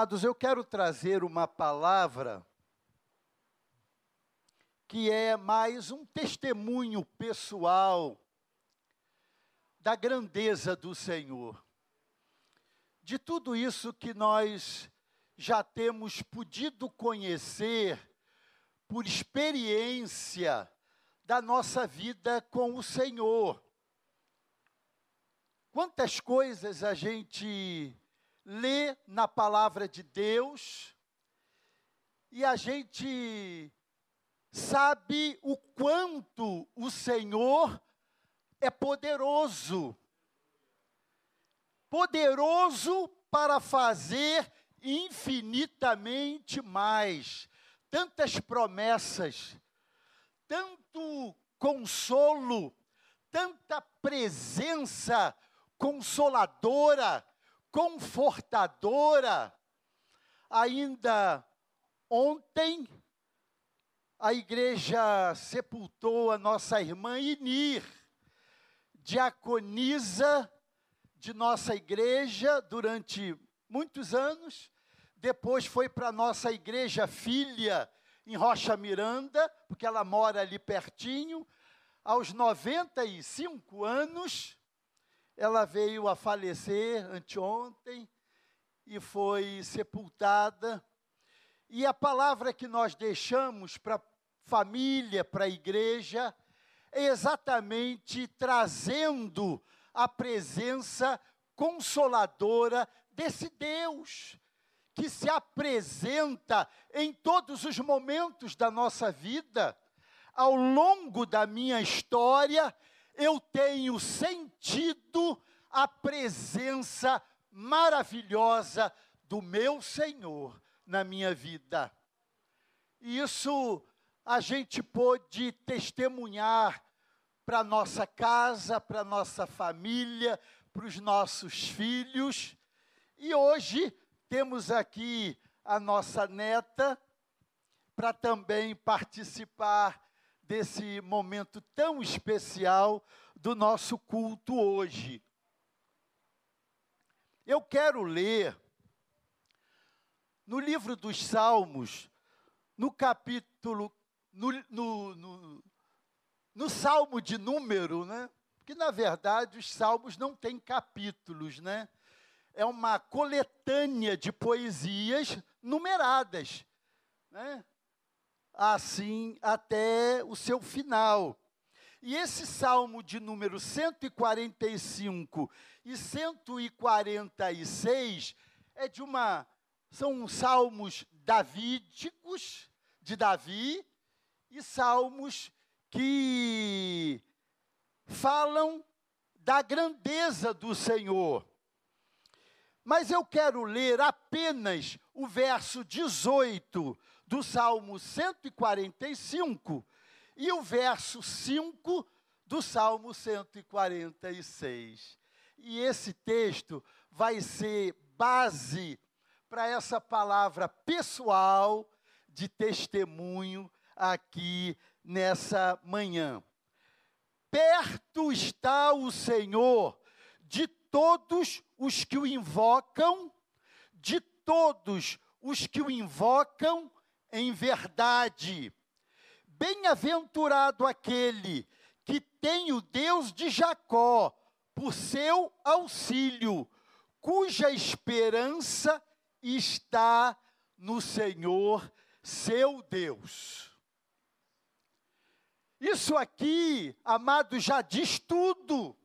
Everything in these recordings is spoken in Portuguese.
Amados, eu quero trazer uma palavra que é mais um testemunho pessoal da grandeza do Senhor. De tudo isso que nós já temos podido conhecer por experiência da nossa vida com o Senhor. Quantas coisas a gente lê na palavra de Deus e a gente sabe o quanto o Senhor é poderoso. Poderoso para fazer infinitamente mais. Tantas promessas, tanto consolo, tanta presença consoladora, confortadora. Ainda ontem, a igreja sepultou a nossa irmã Inir, diaconisa de nossa igreja durante muitos anos. Depois foi para a nossa igreja filha em Rocha Miranda, porque ela mora ali pertinho. Aos 95 anos, ela veio a falecer anteontem e foi sepultada. E a palavra que nós deixamos para a família, para a igreja, é exatamente trazendo a presença consoladora desse Deus que se apresenta em todos os momentos da nossa vida. Ao longo da minha história, eu tenho sentido a presença maravilhosa do meu Senhor na minha vida. E isso a gente pôde testemunhar para nossa casa, para nossa família, para os nossos filhos. E hoje temos aqui a nossa neta para também participar desse momento tão especial do nosso culto hoje. Eu quero ler no livro dos Salmos, no capítulo, no, no, no, no Salmo de número, né? Porque, na verdade, os Salmos não têm capítulos, né? É uma coletânea de poesias numeradas, né? Assim até o seu final. E esse salmo de número 145 e 146 é de uma são salmos davídicos de Davi e salmos que falam da grandeza do Senhor. Mas eu quero ler apenas o verso 18 do Salmo 145 e o verso 5 do Salmo 146. E esse texto vai ser base para essa palavra pessoal de testemunho aqui nessa manhã. Perto está o Senhor de todos os que o invocam, de todos os que o invocam em verdade. Bem-aventurado aquele que tem o Deus de Jacó por seu auxílio, cuja esperança está no Senhor, seu Deus. Isso aqui, amado, já diz tudo.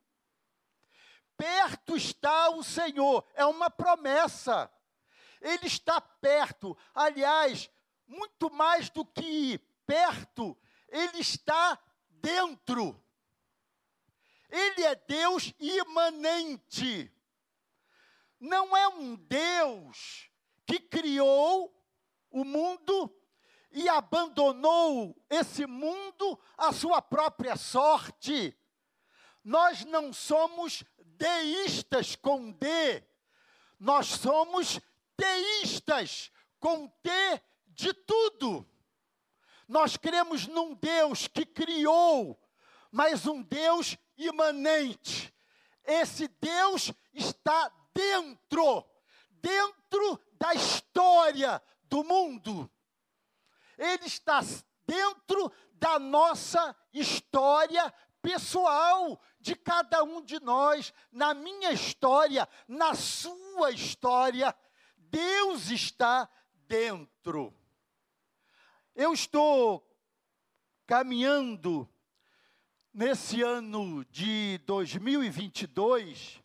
Perto está o Senhor, é uma promessa. Ele está perto. Aliás, muito mais do que perto, ele está dentro. Ele é Deus imanente. Não é um Deus que criou o mundo e abandonou esse mundo à sua própria sorte. Nós não somos deístas com D, nós somos teístas com T de tudo. Nós cremos num Deus que criou, mas um Deus imanente. Esse Deus está dentro, dentro da história do mundo. Ele está dentro da nossa história pessoal, de cada um de nós, na minha história, na sua história. Deus está dentro. Eu estou caminhando nesse ano de 2022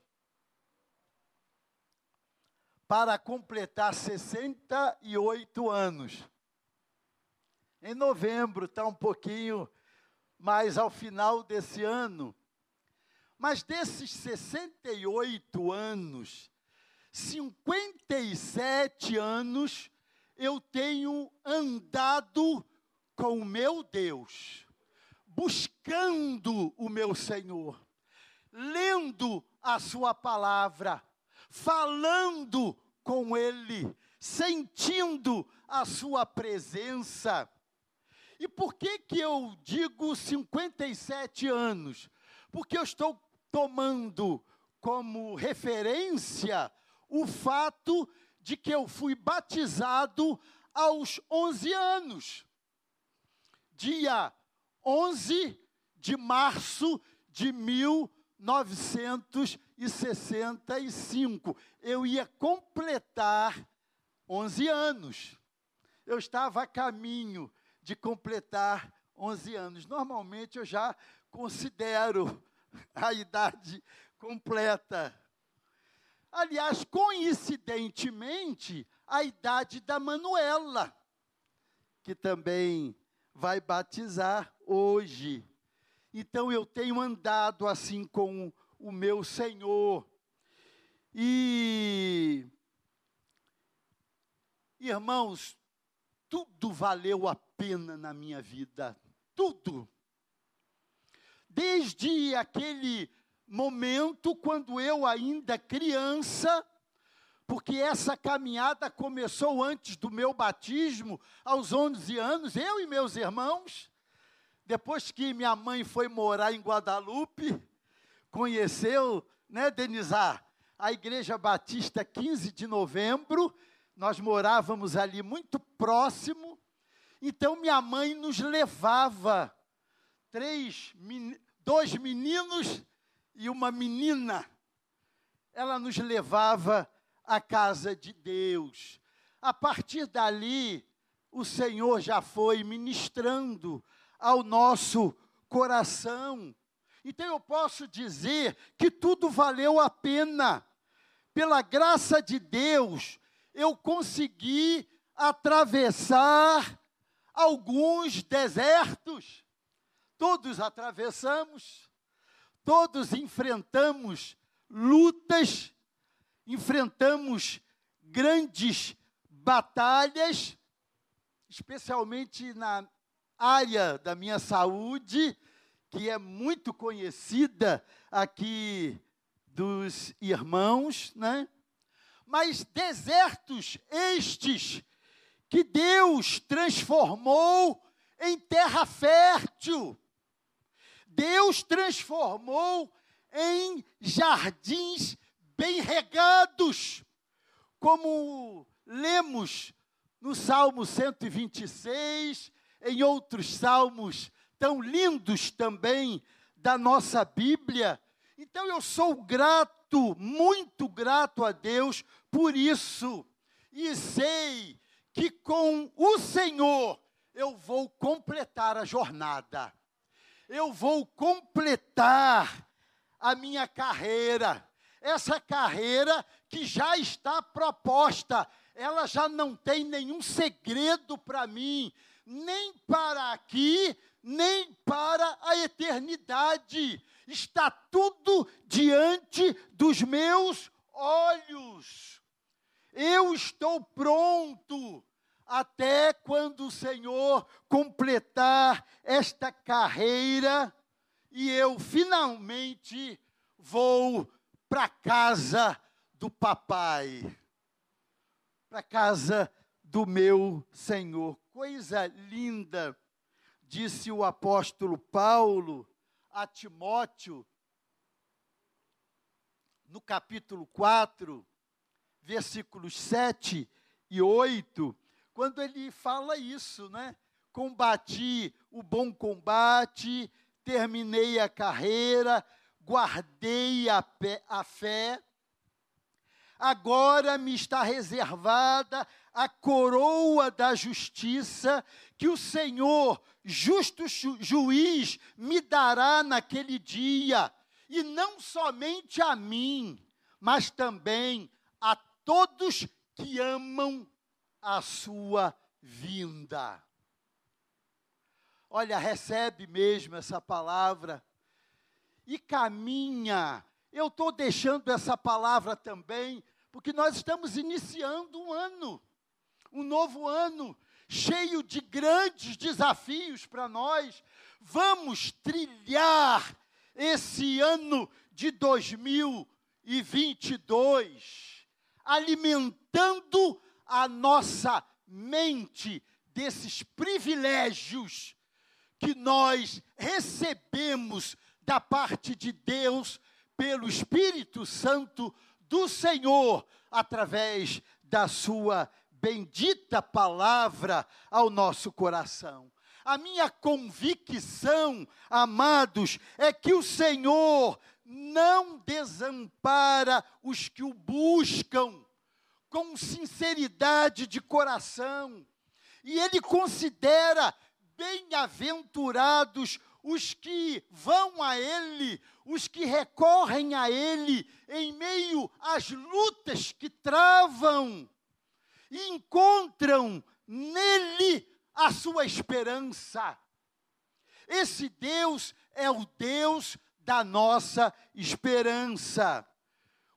para completar 68 anos. Em novembro, está um pouquinho mais ao final desse ano. Mas desses 68 anos, 57 anos eu tenho andado com o meu Deus, buscando o meu Senhor, lendo a Sua palavra, falando com Ele, sentindo a Sua presença. E por que, que eu digo 57 anos? Porque eu estou tomando como referência o fato de que eu fui batizado aos 11 anos. Dia 11 de março de 1965. Eu ia completar 11 anos. Eu estava a caminho de completar 11 anos. Normalmente eu já considero a idade completa. Aliás, coincidentemente, a idade da Manuela, que também vai batizar hoje. Então eu tenho andado assim com o meu Senhor. E irmãos, tudo valeu a pena na minha vida, tudo. Desde aquele momento quando eu ainda criança, porque essa caminhada começou antes do meu batismo, aos 11 anos, eu e meus irmãos. Depois que minha mãe foi morar em Guadalupe, conheceu, né, Denizar, a Igreja Batista 15 de novembro, nós morávamos ali muito próximo, então minha mãe nos levava, três, dois meninos e uma menina, ela nos levava a casa de Deus. A partir dali, o Senhor já foi ministrando ao nosso coração. Então eu posso dizer que tudo valeu a pena. Pela graça de Deus, eu consegui atravessar alguns desertos. Todos atravessamos, todos enfrentamos lutas enfrentamos grandes batalhas, especialmente na área da minha saúde, que é muito conhecida aqui dos irmãos, né? Mas desertos estes que Deus transformou em terra fértil. Deus transformou em jardins bem regados, como lemos no Salmo 126, em outros salmos tão lindos também da nossa Bíblia. Então eu sou grato, muito grato a Deus por isso, e sei que com o Senhor eu vou completar a jornada, eu vou completar a minha carreira essa carreira que já está proposta, ela já não tem nenhum segredo para mim, nem para aqui, nem para a eternidade. Está tudo diante dos meus olhos. Eu estou pronto até quando o Senhor completar esta carreira e eu finalmente vou para casa do papai, para casa do meu Senhor. Coisa linda, disse o apóstolo Paulo a Timóteo, no capítulo 4, versículos 7 e 8, quando ele fala isso, né? Combati o bom combate, terminei a carreira, guardei a, pé, a fé. Agora me está reservada a coroa da justiça que o Senhor, justo ju juiz, me dará naquele dia, e não somente a mim, mas também a todos que amam a sua vinda. Olha, recebe mesmo essa palavra e caminha. Eu estou deixando essa palavra também, porque nós estamos iniciando um ano, um novo ano, cheio de grandes desafios para nós. Vamos trilhar esse ano de 2022, alimentando a nossa mente desses privilégios que nós recebemos da parte de Deus pelo Espírito Santo do Senhor através da sua bendita palavra ao nosso coração. A minha convicção, amados, é que o Senhor não desampara os que o buscam com sinceridade de coração. E ele considera bem-aventurados os que vão a Ele, os que recorrem a Ele em meio às lutas que travam encontram nele a sua esperança. Esse Deus é o Deus da nossa esperança.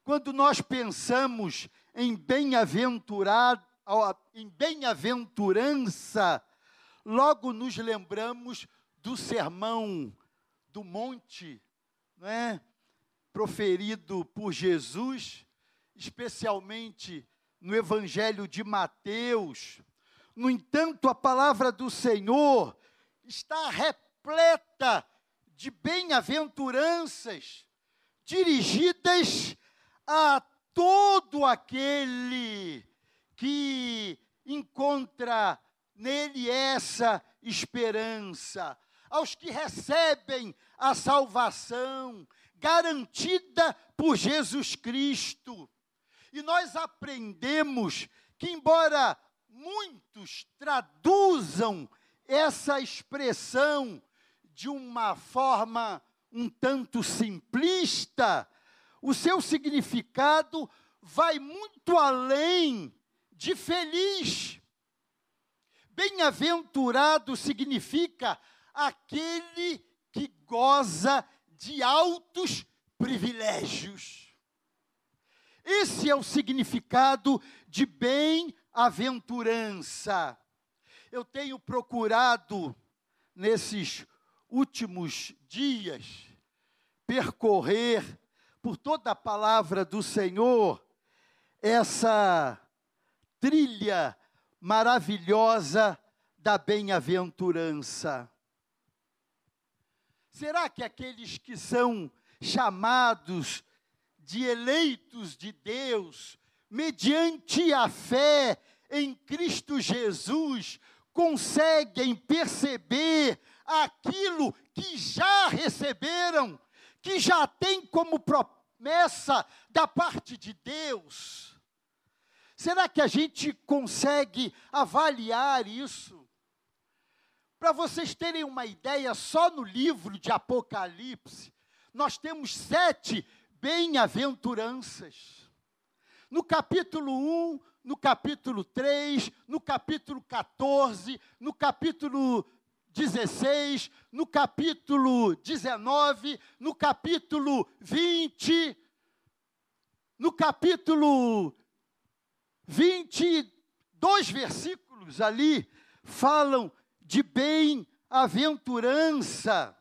Quando nós pensamos em bem-aventurado, em bem-aventurança, logo nos lembramos do sermão do monte, não é? proferido por Jesus, especialmente no Evangelho de Mateus. No entanto, a palavra do Senhor está repleta de bem-aventuranças dirigidas a todo aquele que encontra nele essa esperança, aos que recebem a salvação garantida por Jesus Cristo. E nós aprendemos que, embora muitos traduzam essa expressão de uma forma um tanto simplista, o seu significado vai muito além de feliz. Bem-aventurado significa aquele que goza de altos privilégios. Esse é o significado de bem-aventurança. Eu tenho procurado, nesses últimos dias, percorrer por toda a palavra do Senhor essa trilha maravilhosa da bem-aventurança. Será que aqueles que são chamados de eleitos de Deus, mediante a fé em Cristo Jesus, conseguem perceber aquilo que já receberam, que já tem como promessa da parte de Deus? Será que a gente consegue avaliar isso? Para vocês terem uma ideia, só no livro de Apocalipse, nós temos sete bem-aventuranças. No capítulo 1, no capítulo 3, no capítulo 14, no capítulo 16, no capítulo 19, no capítulo 20, no capítulo 22 versículos ali falam de bem-aventurança.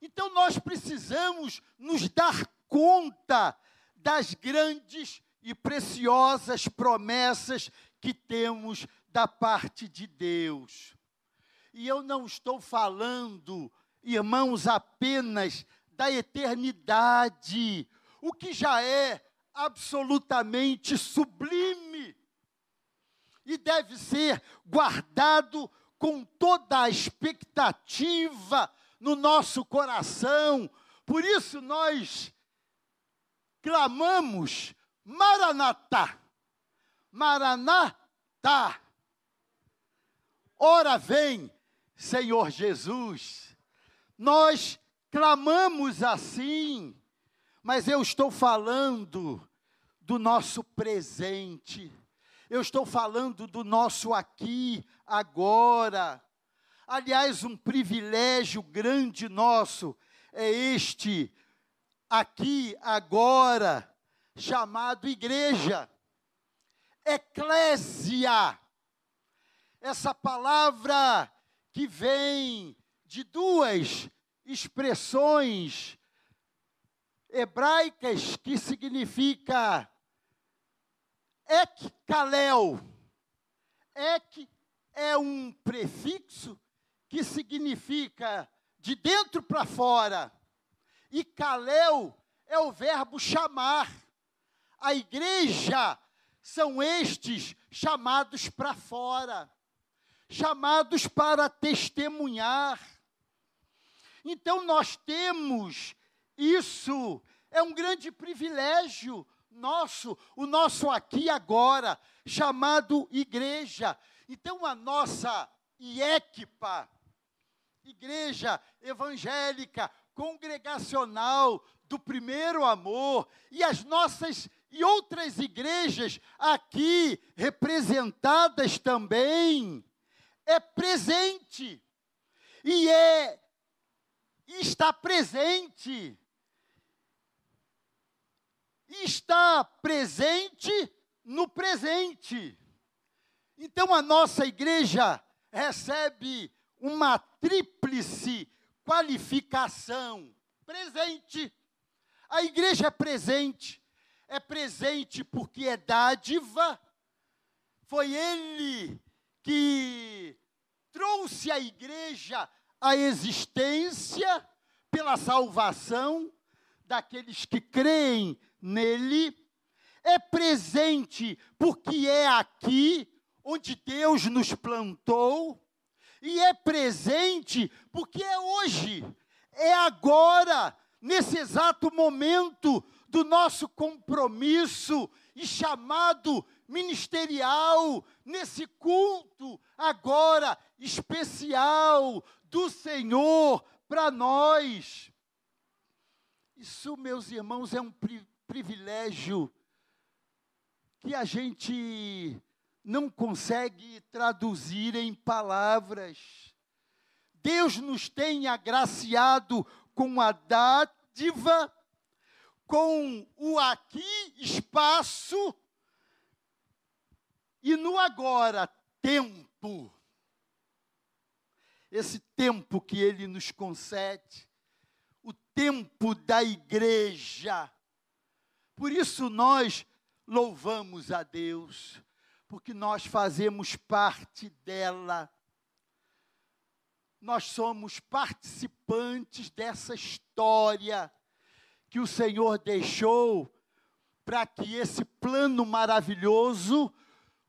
Então nós precisamos nos dar conta das grandes e preciosas promessas que temos da parte de Deus. E eu não estou falando, irmãos, apenas da eternidade, o que já é absolutamente sublime. e deve ser guardado com toda a expectativa no nosso coração. Por isso nós clamamos Maranatá. Maranatá. Ora vem, Senhor Jesus. Nós clamamos assim, mas eu estou falando do nosso presente. Eu estou falando do nosso aqui, agora. Aliás, um privilégio grande nosso é este aqui, agora, chamado igreja. Eclésia. Essa palavra que vem de duas expressões hebraicas que significa ek kalel. Ek é um prefixo que significa de dentro para fora. E kalel é o verbo chamar. A igreja são estes chamados para fora, chamados para testemunhar. Então nós temos isso, é um grande privilégio nosso, o nosso aqui agora, chamado igreja. Então a nossa IECPA, Igreja Evangélica Congregacional do Primeiro Amor, e as nossas e outras igrejas aqui representadas também, é presente. E é está presente está presente no presente. Então a nossa igreja recebe uma tríplice qualificação: presente. A igreja é presente. É presente porque é dádiva. Foi ele que trouxe a igreja à existência pela salvação daqueles que creem nele, é presente porque é aqui onde Deus nos plantou, e é presente porque é hoje, é agora, nesse exato momento do nosso compromisso e chamado ministerial, nesse culto agora especial do Senhor para nós. Isso, meus irmãos, é um pri privilégio que a gente não consegue traduzir em palavras. Deus nos tem agraciado com a dádiva, com o aqui, espaço, e no agora, tempo. Esse tempo que Ele nos concede, o tempo da igreja. Por isso nós louvamos a Deus, porque nós fazemos parte dela. Nós somos participantes dessa história que o Senhor deixou para que esse plano maravilhoso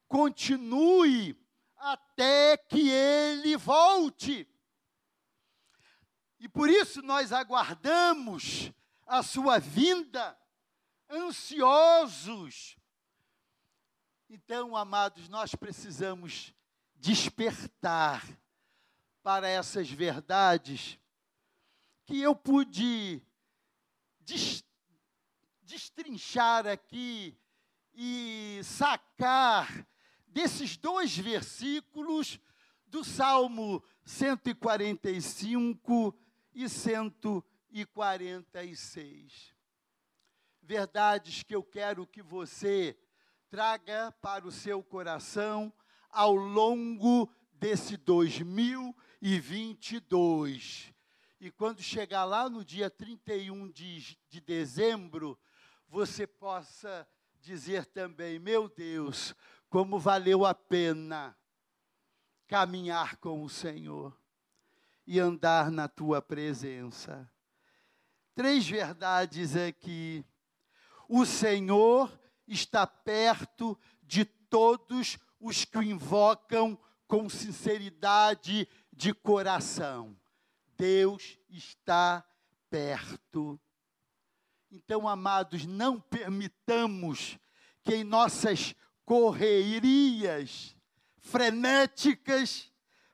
continue até que ele volte. E por isso nós aguardamos a sua vinda, ansiosos. Então, amados, nós precisamos despertar para essas verdades que eu pude destrinchar aqui e sacar desses dois versículos do Salmo 145 e 146. Verdades que eu quero que você traga para o seu coração ao longo desse 2022. E quando chegar lá no dia 31 de, de dezembro, você possa dizer também: meu Deus, como valeu a pena caminhar com o Senhor e andar na tua presença. Três verdades aqui. O Senhor está perto de todos os que o invocam com sinceridade de coração. Deus está perto. Então, amados, não permitamos que em nossas correrias frenéticas,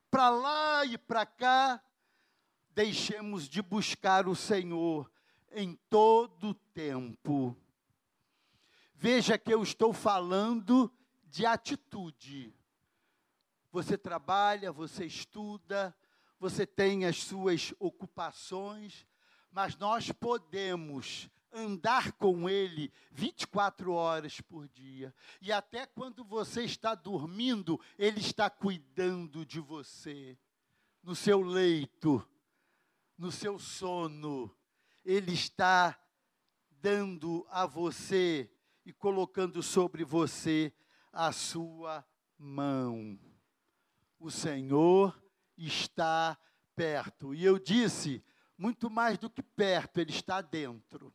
para lá e para cá, deixemos de buscar o Senhor em todo o tempo. Veja que eu estou falando de atitude. Você trabalha, você estuda, você tem as suas ocupações, mas nós podemos andar com Ele 24 horas por dia. E até quando você está dormindo, Ele está cuidando de você. No seu leito, no seu sono, Ele está dando a você e colocando sobre você a sua mão. O Senhor está perto. E eu disse, muito mais do que perto, Ele está dentro.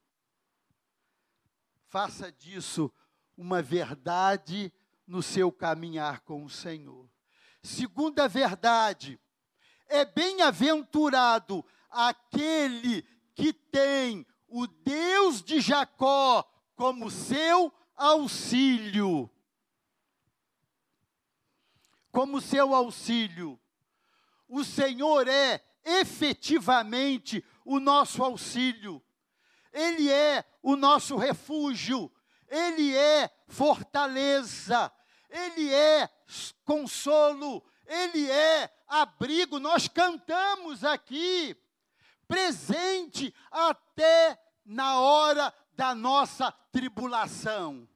Faça disso uma verdade no seu caminhar com o Senhor. Segunda verdade, é bem-aventurado aquele que tem o Deus de Jacó como seu auxílio. Como seu auxílio. O Senhor é efetivamente o nosso auxílio. Ele é o nosso refúgio, Ele é fortaleza, Ele é consolo, Ele é abrigo. Nós cantamos aqui, presente até na hora da nossa tribulação.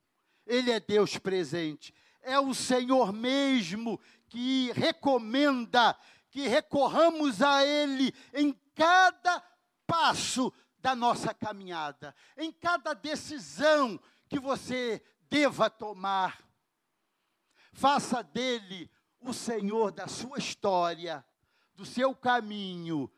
Ele é Deus presente, é o Senhor mesmo que recomenda que recorramos a Ele em cada passo da nossa caminhada, em cada decisão que você deva tomar. Faça dele o Senhor da sua história, do seu caminho,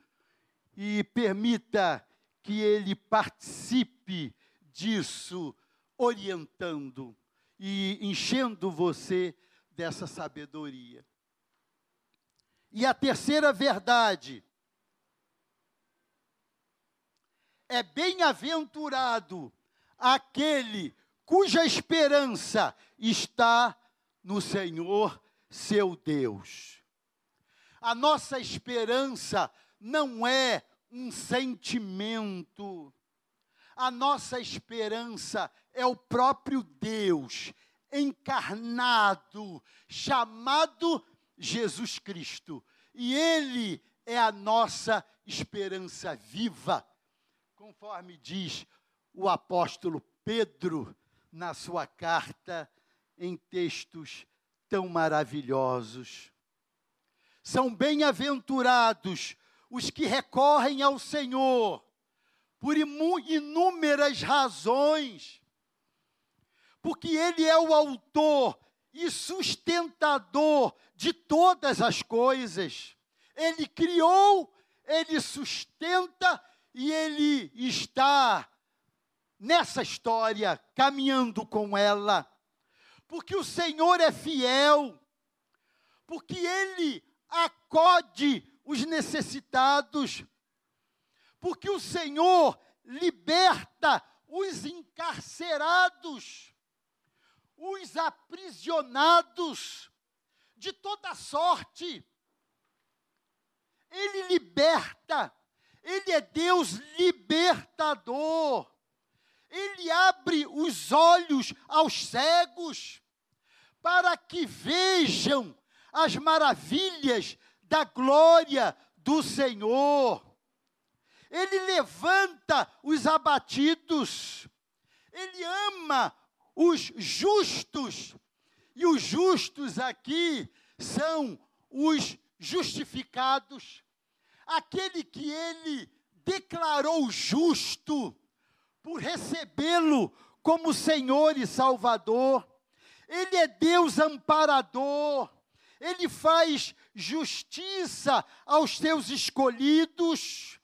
e permita que ele participe disso, orientando e enchendo você dessa sabedoria. E a terceira verdade é bem-aventurado aquele cuja esperança está no Senhor seu Deus. A nossa esperança não é um sentimento, a nossa esperança é o próprio Deus encarnado, chamado Jesus Cristo. E Ele é a nossa esperança viva conforme diz o apóstolo Pedro na sua carta, em textos tão maravilhosos. São bem-aventurados os que recorrem ao Senhor por inúmeras razões, porque Ele é o autor e sustentador de todas as coisas. Ele criou, Ele sustenta e ele está nessa história, caminhando com ela, porque o Senhor é fiel, porque ele acode os necessitados, porque o Senhor liberta os encarcerados, os aprisionados de toda sorte. Ele liberta ele é Deus libertador. Ele abre os olhos aos cegos para que vejam as maravilhas da glória do Senhor. Ele levanta os abatidos. Ele ama os justos. E os justos aqui são os justificados aquele que ele declarou justo por recebê-lo como Senhor e Salvador. Ele é Deus amparador. Ele faz justiça aos seus escolhidos.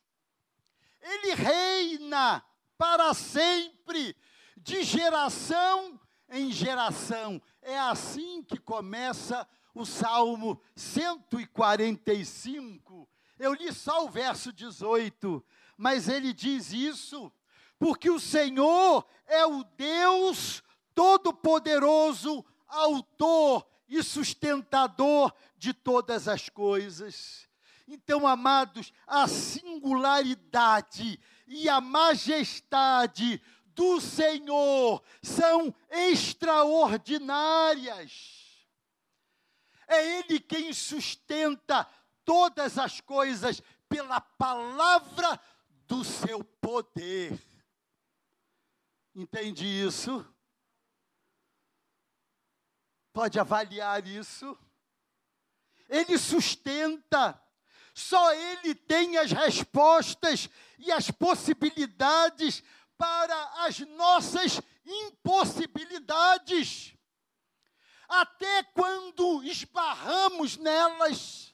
Ele reina para sempre, de geração em geração. É assim que começa o Salmo 145. Eu li só o verso 18, mas ele diz isso porque o Senhor é o Deus Todo-Poderoso, Autor e sustentador de todas as coisas. Então, amados, a singularidade e a majestade do Senhor são extraordinárias. É Ele quem sustenta todas as coisas pela palavra do seu poder. Entende isso? Pode avaliar isso? Ele sustenta, só Ele tem as respostas e as possibilidades para as nossas impossibilidades. Até quando esbarramos nelas,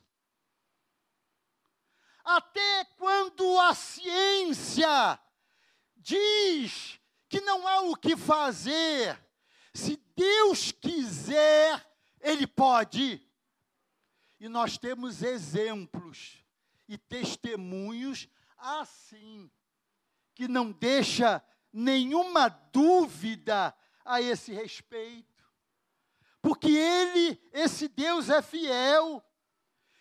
até quando a ciência diz que não há o que fazer, se Deus quiser, Ele pode. E nós temos exemplos e testemunhos assim, que não deixa nenhuma dúvida a esse respeito. Porque Ele, esse Deus é fiel,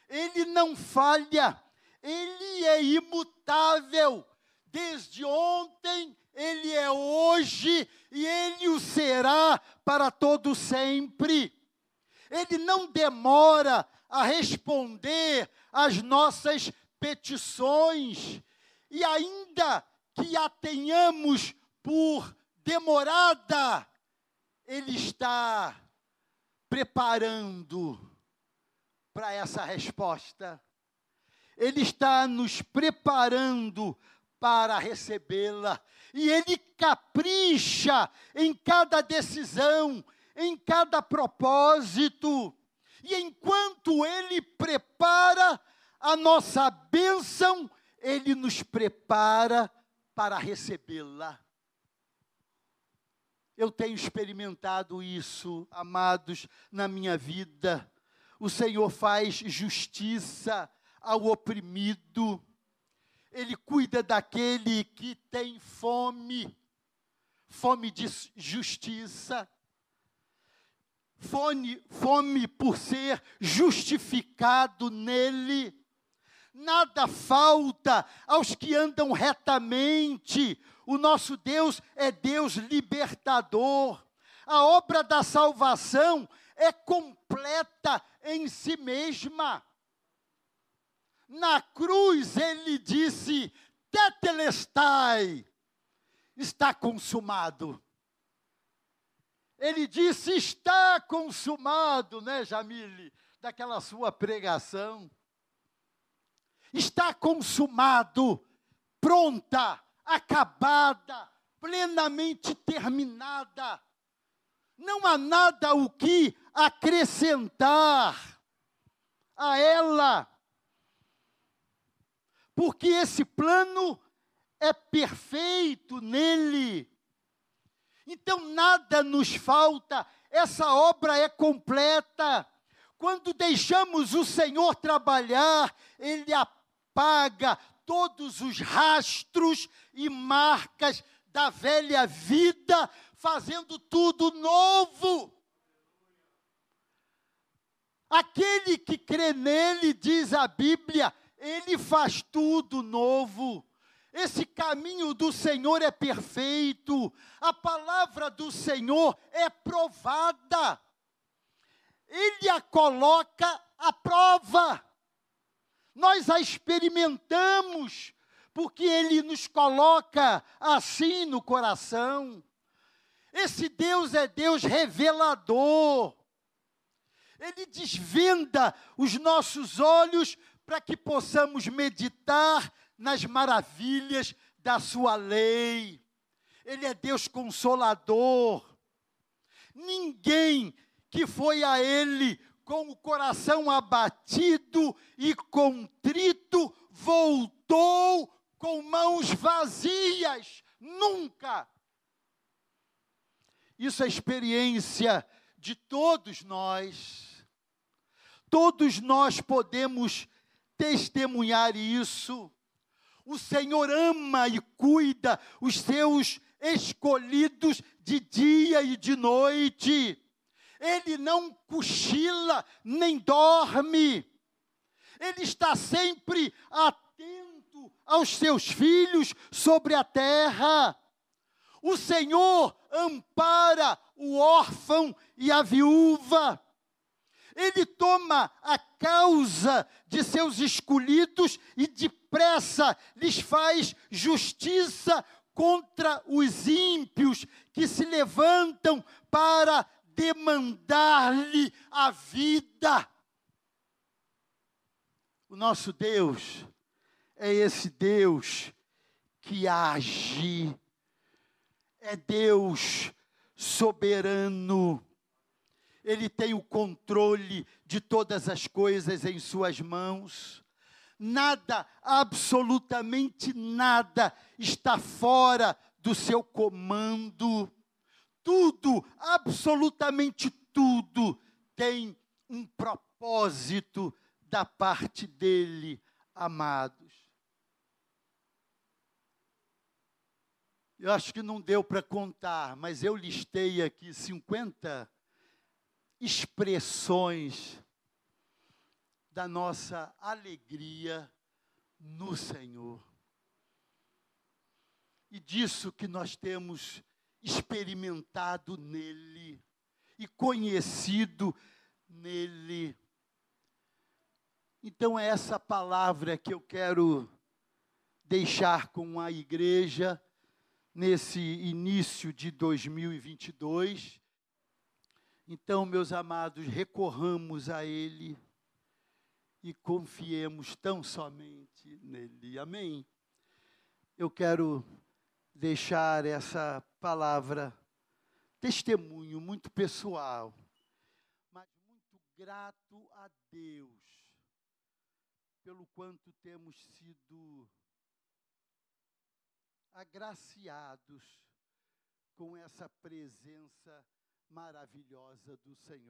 Ele não falha, Ele é imutável. Desde ontem, Ele é hoje e Ele o será para todo sempre. Ele não demora a responder às nossas petições, e ainda que a tenhamos por demorada, Ele está preparando para essa resposta. Ele está nos preparando para recebê-la. E ele capricha em cada decisão, em cada propósito. E enquanto ele prepara a nossa bênção, ele nos prepara para recebê-la. Eu tenho experimentado isso, amados, na minha vida. O Senhor faz justiça ao oprimido ele cuida daquele que tem fome, fome de justiça, fome, fome por ser justificado nele. Nada falta aos que andam retamente. O nosso Deus é Deus libertador. A obra da salvação é completa em si mesma. Na cruz ele disse: Tetelestai, está consumado. Ele disse: Está consumado, né, Jamile? Daquela sua pregação. Está consumado, pronta, acabada, plenamente terminada. Não há nada o que acrescentar a ela porque esse plano é perfeito nele. Então nada nos falta, essa obra é completa. Quando deixamos o Senhor trabalhar, Ele apaga todos os rastros e marcas da velha vida, fazendo tudo novo. Aquele que crê nele, diz a Bíblia, ele faz tudo novo. Esse caminho do Senhor é perfeito, a palavra do Senhor é provada. Ele a coloca à prova. Nós a experimentamos, porque Ele nos coloca assim no coração. Esse Deus é Deus revelador. Ele desvenda os nossos olhos para que possamos meditar nas maravilhas da Sua lei. Ele é Deus consolador. Ninguém que foi a Ele com o coração abatido e contrito voltou com mãos vazias. Nunca. Isso é experiência de todos nós. Todos nós podemos testemunhar isso. O Senhor ama e cuida os seus escolhidos de dia e de noite. Ele não cochila nem dorme. Ele está sempre atento aos seus filhos sobre a terra. O Senhor ampara o órfão e a viúva. Ele toma a causa de seus escolhidos e depressa lhes faz justiça contra os ímpios que se levantam para demandar-lhe a vida. O nosso Deus é esse Deus que age, é Deus soberano. Ele tem o controle de todas as coisas em Suas mãos. Nada, absolutamente nada, está fora do seu comando. Tudo, absolutamente tudo, tem um propósito da parte dele, amados. Eu acho que não deu para contar, mas eu listei aqui 50 expressões da nossa alegria no Senhor. E disso que nós temos experimentado nele e conhecido nele. Então, é essa palavra que eu quero deixar com a igreja nesse início de 2022. Então, meus amados, recorramos a Ele e confiemos tão somente nele. Amém? Eu quero deixar essa palavra, testemunho muito pessoal, mas muito grato a Deus pelo quanto temos sido agraciados com essa presença maravilhosa do Senhor.